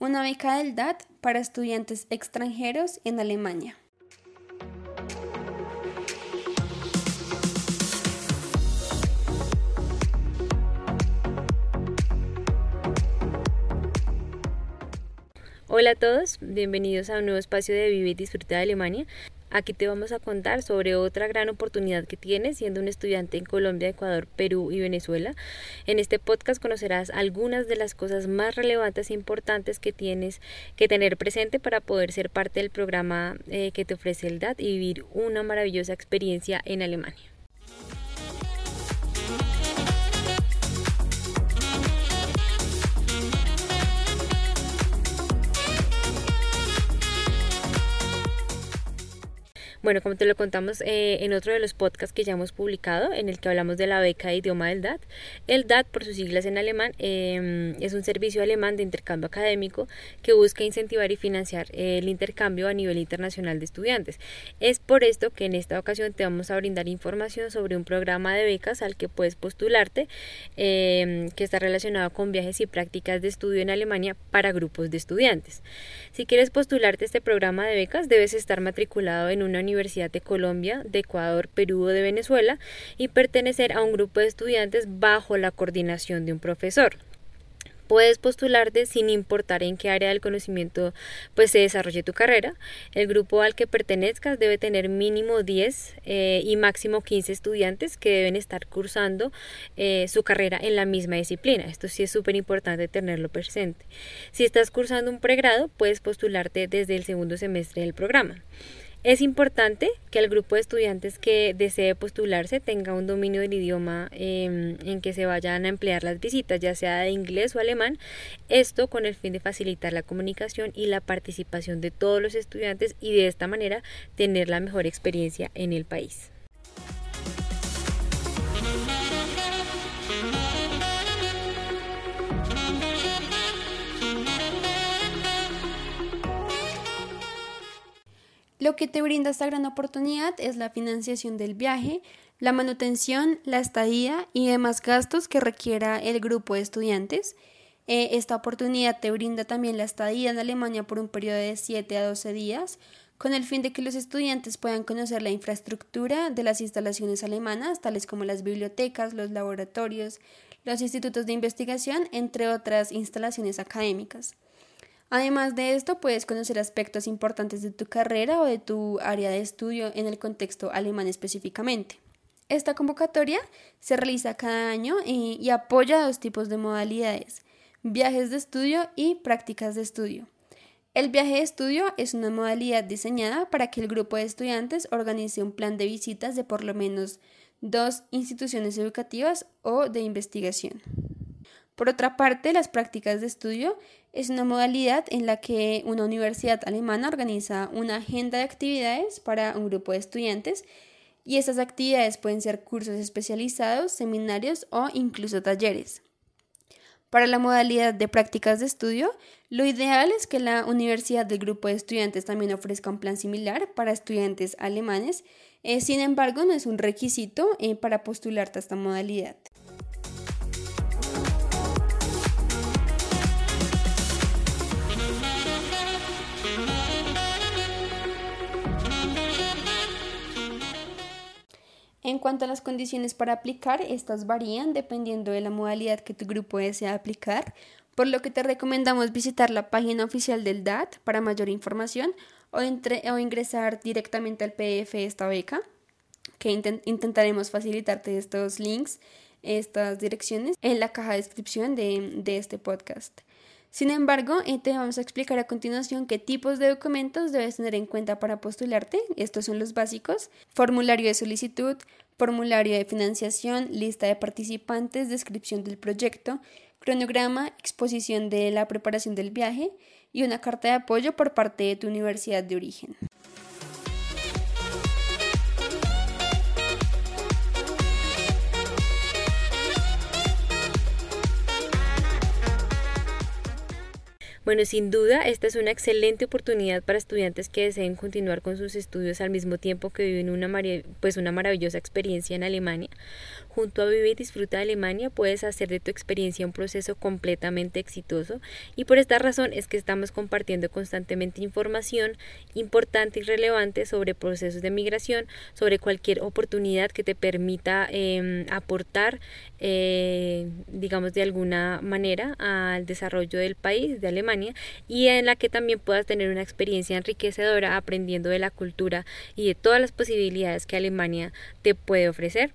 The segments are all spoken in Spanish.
Una beca del DAT para estudiantes extranjeros en Alemania. Hola a todos, bienvenidos a un nuevo espacio de Vive y Disfruta de Alemania. Aquí te vamos a contar sobre otra gran oportunidad que tienes siendo un estudiante en Colombia, Ecuador, Perú y Venezuela. En este podcast conocerás algunas de las cosas más relevantes e importantes que tienes que tener presente para poder ser parte del programa eh, que te ofrece el DAT y vivir una maravillosa experiencia en Alemania. Bueno, como te lo contamos eh, en otro de los podcasts que ya hemos publicado, en el que hablamos de la beca de idioma del DAT, el DAT, por sus siglas en alemán, em, es un servicio alemán de intercambio académico que busca incentivar y financiar el intercambio a nivel internacional de estudiantes. Es por esto que en esta ocasión te vamos a brindar información sobre un programa de becas al que puedes postularte, em, que está relacionado con viajes y prácticas de estudio en Alemania para grupos de estudiantes. Si quieres postularte a este programa de becas, debes estar matriculado en una universidad Universidad de Colombia, de Ecuador, Perú o de Venezuela y pertenecer a un grupo de estudiantes bajo la coordinación de un profesor. Puedes postularte sin importar en qué área del conocimiento pues se desarrolle tu carrera. El grupo al que pertenezcas debe tener mínimo 10 eh, y máximo 15 estudiantes que deben estar cursando eh, su carrera en la misma disciplina. Esto sí es súper importante tenerlo presente. Si estás cursando un pregrado, puedes postularte desde el segundo semestre del programa. Es importante que el grupo de estudiantes que desee postularse tenga un dominio del idioma em, en que se vayan a emplear las visitas, ya sea de inglés o alemán, esto con el fin de facilitar la comunicación y la participación de todos los estudiantes y de esta manera tener la mejor experiencia en el país. Lo que te brinda esta gran oportunidad es la financiación del viaje, la manutención, la estadía y demás gastos que requiera el grupo de estudiantes. Eh, esta oportunidad te brinda también la estadía en Alemania por un periodo de 7 a 12 días, con el fin de que los estudiantes puedan conocer la infraestructura de las instalaciones alemanas, tales como las bibliotecas, los laboratorios, los institutos de investigación, entre otras instalaciones académicas. Además de esto, puedes conocer aspectos importantes de tu carrera o de tu área de estudio en el contexto alemán específicamente. Esta convocatoria se realiza cada año y, y apoya dos tipos de modalidades, viajes de estudio y prácticas de estudio. El viaje de estudio es una modalidad diseñada para que el grupo de estudiantes organice un plan de visitas de por lo menos dos instituciones educativas o de investigación. Por otra parte, las prácticas de estudio es una modalidad en la que una universidad alemana organiza una agenda de actividades para un grupo de estudiantes y estas actividades pueden ser cursos especializados, seminarios o incluso talleres. Para la modalidad de prácticas de estudio, lo ideal es que la universidad del grupo de estudiantes también ofrezca un plan similar para estudiantes alemanes, eh, sin embargo no es un requisito eh, para postularte a esta modalidad. En cuanto a las condiciones para aplicar, estas varían dependiendo de la modalidad que tu grupo desea aplicar, por lo que te recomendamos visitar la página oficial del DAT para mayor información o, o ingresar directamente al PDF de esta beca. que intentaremos facilitarte estos links, estas direcciones en la caja de descripción de, de este podcast. Sin embargo, te vamos a explicar a continuación qué tipos de documentos debes tener en cuenta para postularte. Estos son los básicos. Formulario de solicitud, formulario de financiación, lista de participantes, descripción del proyecto, cronograma, exposición de la preparación del viaje y una carta de apoyo por parte de tu universidad de origen. Bueno, sin duda, esta es una excelente oportunidad para estudiantes que deseen continuar con sus estudios al mismo tiempo que viven una, pues una maravillosa experiencia en Alemania. Junto a Vive y Disfruta de Alemania puedes hacer de tu experiencia un proceso completamente exitoso y por esta razón es que estamos compartiendo constantemente información importante y relevante sobre procesos de migración, sobre cualquier oportunidad que te permita em, aportar, eh, digamos, de alguna manera al desarrollo del país, de Alemania, y en la que también puedas tener una experiencia enriquecedora aprendiendo de la cultura y de todas las posibilidades que Alemania te puede ofrecer.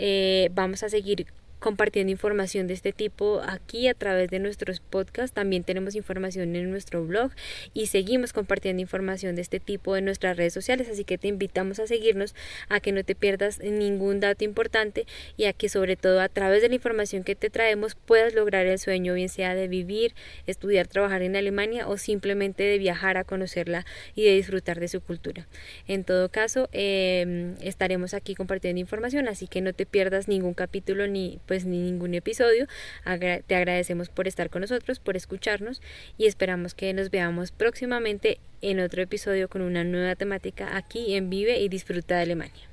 Eh, vamos a seguir compartiendo información de este tipo aquí a través de nuestros podcasts. También tenemos información en nuestro blog y seguimos compartiendo información de este tipo en nuestras redes sociales. Así que te invitamos a seguirnos, a que no te pierdas ningún dato importante y a que sobre todo a través de la información que te traemos puedas lograr el sueño, bien sea de vivir, estudiar, trabajar en Alemania o simplemente de viajar a conocerla y de disfrutar de su cultura. En todo caso, em, estaremos aquí compartiendo información, así que no te pierdas ningún capítulo ni pues ni ningún episodio. te agradecemos por estar con nosotros, por escucharnos y esperamos que nos veamos próximamente en otro episodio con una nueva temática aquí en Vive y Disfruta de Alemania.